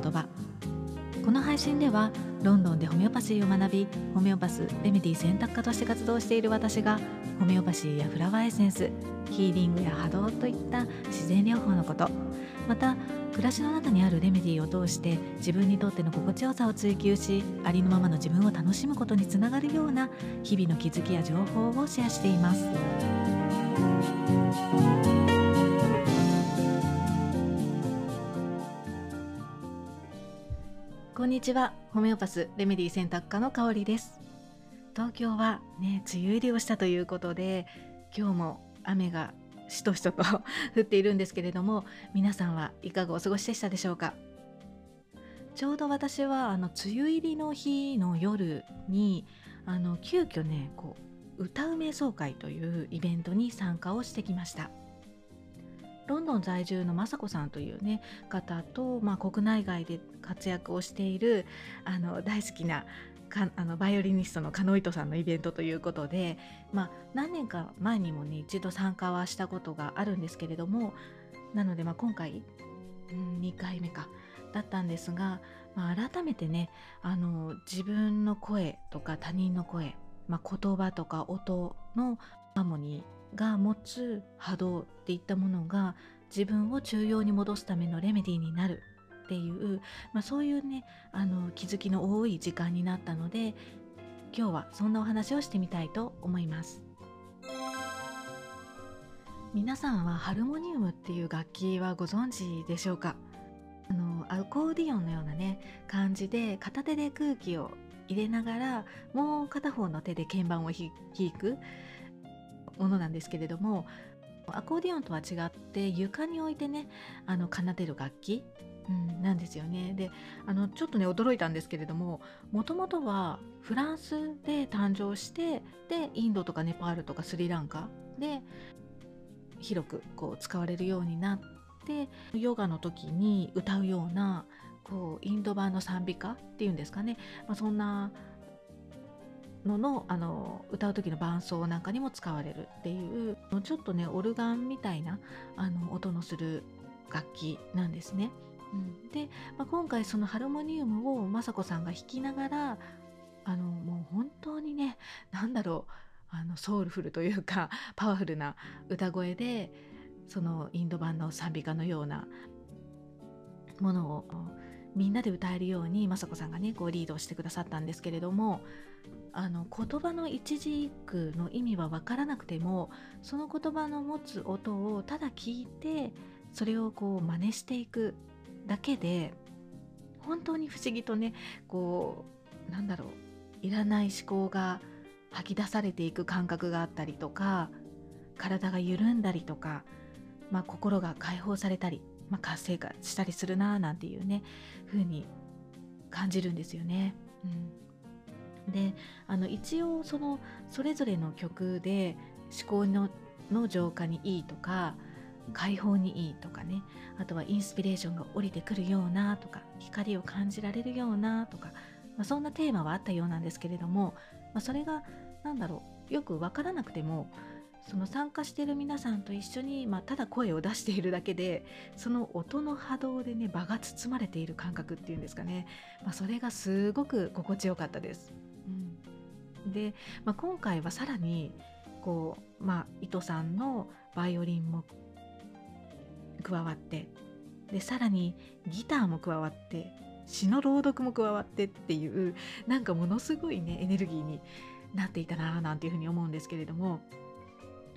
言葉この配信ではロンドンでホメオパシーを学びホメオパスレメディ選択科として活動している私がホメオパシーやフラワーエッセンスヒーリングや波動といった自然療法のことまた暮らしの中にあるレメディを通して自分にとっての心地よさを追求しありのままの自分を楽しむことにつながるような日々の気づきや情報をシェアしています。こんにちは。ホメオパスレメディ選択科の香りです。東京はね梅雨入りをしたということで今日も雨がしとしとと 降っているんですけれども皆さんはいかがお過ごしでしたでしょうか？ちょうど私はあの梅雨入りの日の夜にあの急遽ねこう歌う瞑想会というイベントに参加をしてきました。ロンドン在住の雅子さんというね方と、まあ、国内外で活躍をしているあの大好きなかあのバイオリニストのカノイトさんのイベントということで、まあ、何年か前にもね一度参加はしたことがあるんですけれどもなのでまあ今回、うん、2回目かだったんですが、まあ、改めてねあの自分の声とか他人の声、まあ、言葉とか音のハーモニーが持つ波動っていったものが自分を中央に戻すためのレメディーになるっていう、まあ、そういうねあの気づきの多い時間になったので今日はそんなお話をしてみたいと思います。皆さんはハルモニウムっていう楽器はご存知でしょうか？あのアコーディオンのようなね感じで片手で空気を入れながらもう片方の手で鍵盤を弾くものなんですけれどもアコーディオンとは違って床に置いてねあの奏でる楽器、うん、なんですよね。であのちょっとね驚いたんですけれどももともとはフランスで誕生してでインドとかネパールとかスリランカで広くこう使われるようになってヨガの時に歌うようなこうインド版の賛美歌っていうんですかね、まあ、そんなののあの歌う時の伴奏なんかにも使われるっていうちょっとねオルガンみたいなあの音のする楽器なんですね。うん、で、まあ、今回そのハルモニウムを雅子さんが弾きながらあのもう本当にね何だろうあのソウルフルというかパワフルな歌声でそのインド版の賛美歌のようなものをみんなで歌えるように雅子さんがねこうリードしてくださったんですけれどもあの言葉の一字一句の意味は分からなくてもその言葉の持つ音をただ聞いてそれをこう真似していくだけで本当に不思議とねこうなんだろういらない思考が吐き出されていく感覚があったりとか体が緩んだりとか、まあ、心が解放されたり、まあ、活性化したりするななんていうね風に感じるんですよね。うんであの一応そのそれぞれの曲で思考のの浄化にいいとか解放にいいとかねあとはインスピレーションが降りてくるようなとか光を感じられるようなとか、まあ、そんなテーマはあったようなんですけれども、まあ、それが何だろうよく分からなくてもその参加している皆さんと一緒に、まあ、ただ声を出しているだけでその音の波動でね場が包まれている感覚っていうんですかね、まあ、それがすごく心地よかったです。うんで、まあ、今回はさらにこう、まあ、伊藤さんのバイオリンも加わってでさらにギターも加わって詩の朗読も加わってっていうなんかものすごいねエネルギーになっていたななんていうふうに思うんですけれども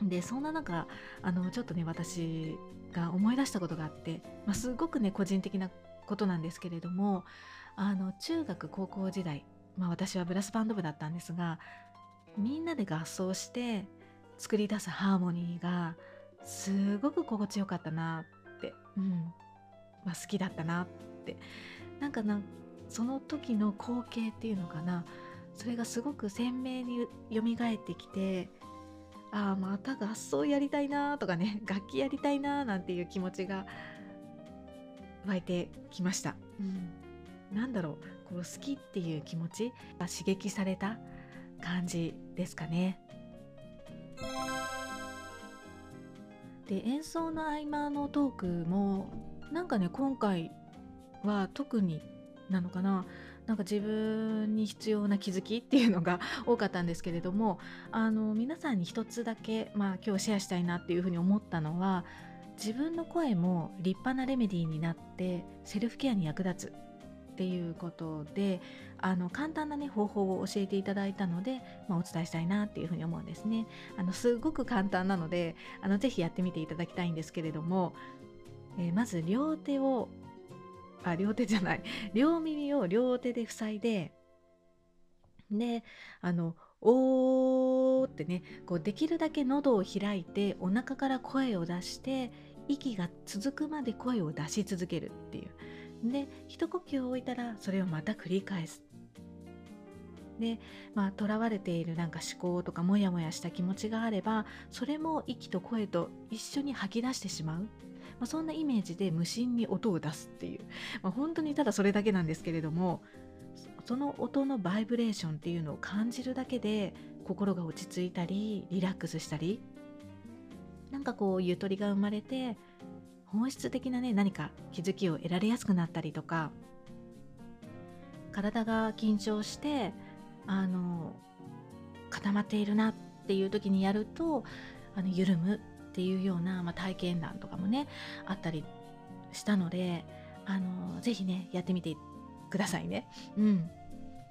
でそんな中あのちょっとね私が思い出したことがあって、まあ、すごくね個人的なことなんですけれどもあの中学高校時代まあ、私はブラスバンド部だったんですがみんなで合奏して作り出すハーモニーがすごく心地よかったなって、うんまあ、好きだったなって。なんかなその時の光景っていうのかな。それがすごく鮮明によみがえってきてああまた合奏やりたいなとかね 楽器やりたいななんていう気持ちが湧いてきました。うんなんだろうこう好きっていう気持ちが刺激された感じですかね。で演奏の合間のトークもなんかね今回は特になのかななんか自分に必要な気づきっていうのが多かったんですけれどもあの皆さんに一つだけ、まあ、今日シェアしたいなっていうふうに思ったのは自分の声も立派なレメディーになってセルフケアに役立つっていうことであの簡単な、ね、方法を教えていただいたので、まあ、お伝えしたいなっていうふうに思うんですね。あのすごく簡単なのであのぜひやってみていただきたいんですけれども、えー、まず両手をあ両手じゃない。両耳を両手で塞いでであのおーってねこうできるだけ喉を開いてお腹から声を出して息が続くまで声を出し続けるっていう。で一呼吸を置いたらそれをまた繰り返す。でまあとらわれているなんか思考とかモヤモヤした気持ちがあればそれも息と声と一緒に吐き出してしまう、まあ、そんなイメージで無心に音を出すっていう、まあ、本当にただそれだけなんですけれどもその音のバイブレーションっていうのを感じるだけで心が落ち着いたりリラックスしたりなんかこうゆとりが生まれて本質的なね何か気づきを得られやすくなったりとか体が緊張してあの固まっているなっていう時にやるとあの緩むっていうような、まあ、体験談とかもねあったりしたのであのぜひねやってみてくださいね。うん、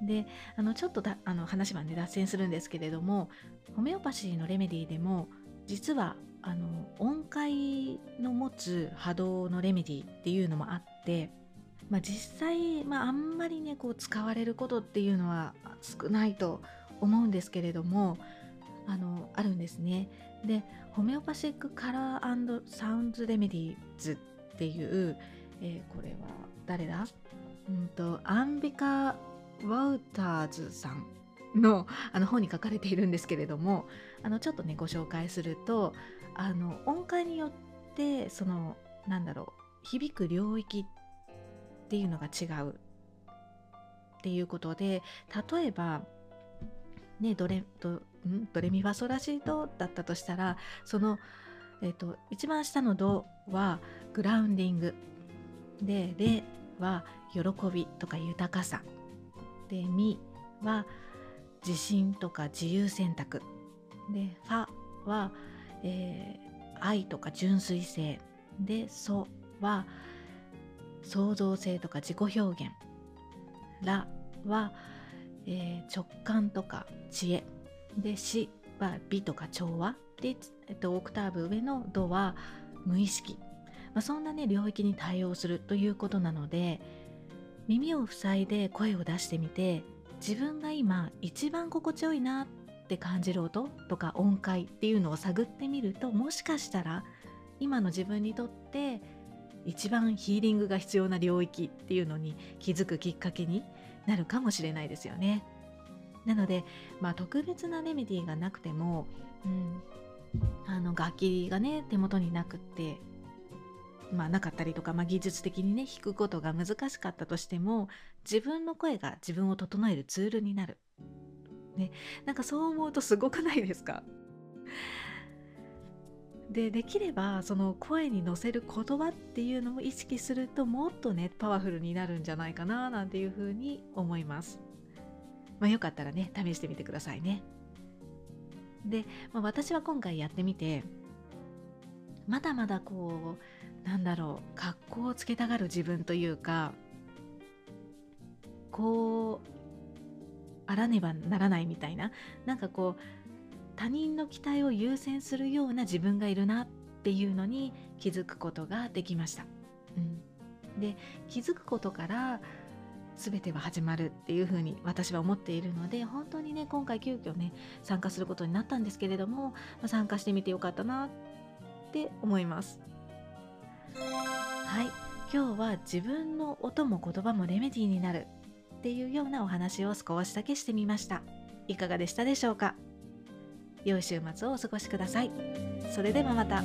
であのちょっとだあの話はね脱線するんですけれどもホメオパシーのレメディーでも実はあの音階の持つ波動のレメディっていうのもあって、まあ、実際、まあ、あんまりねこう使われることっていうのは少ないと思うんですけれどもあのあるんですね。でホメオパシックカラーサウンズレメディーズっていう、えー、これは誰だ？うんとアンビカ・ワウターズさんのあの本に書かれているんですけれどもあのちょっとねご紹介するとあの音階によってそのなんだろう響く領域っていうのが違うっていうことで例えばねドレドんドレミファソラシドだったとしたらその、えーと、一番下のドはグラウンディング。でレは喜びとか豊かさ。でミは自信とか自由選択。でファはえー、愛とか純粋性。で「ソ」は創造性とか自己表現「ラ」は、えー、直感とか知恵。で「し」は美とか調和で、えっと、オクターブ上の「ド」は無意識、まあ、そんなね領域に対応するということなので耳を塞いで声を出してみて自分が今一番心地よいなって感じる音とか音階っていうのを探ってみるともしかしたら今の自分にとって一番ヒーリングが必要な領域っていうのに気づくきっかけになるかもしれないですよね。なので、まあ、特別なレメディーがなくても、うん、あの楽器がね手元になくって、まあ、なかったりとか、まあ、技術的にね弾くことが難しかったとしても自分の声が自分を整えるツールになるねなんかそう思うとすごくないですか？でできればその声に乗せる言葉っていうのも意識するともっとねパワフルになるんじゃないかななんていうふうに思います。まあ、よかったらね試してみてくださいね。で、まあ、私は今回やってみてまだまだこうなんだろう格好をつけたがる自分というかこうあらねばならないみたいななんかこう他人の期待を優先するような自分がいるなっていうのに気づくことができました。うん、で気づくことから全ては始まるっていうふうに私は思っているので本当にね今回急遽ね参加することになったんですけれども、ま、参加してみてよかったなって思います。はい今日は自分の音も言葉もレメディーになるっていうようなお話を少しだけしてみましたいかがでしたでしょうか？良い週末をお過ごしくださいそれではまた。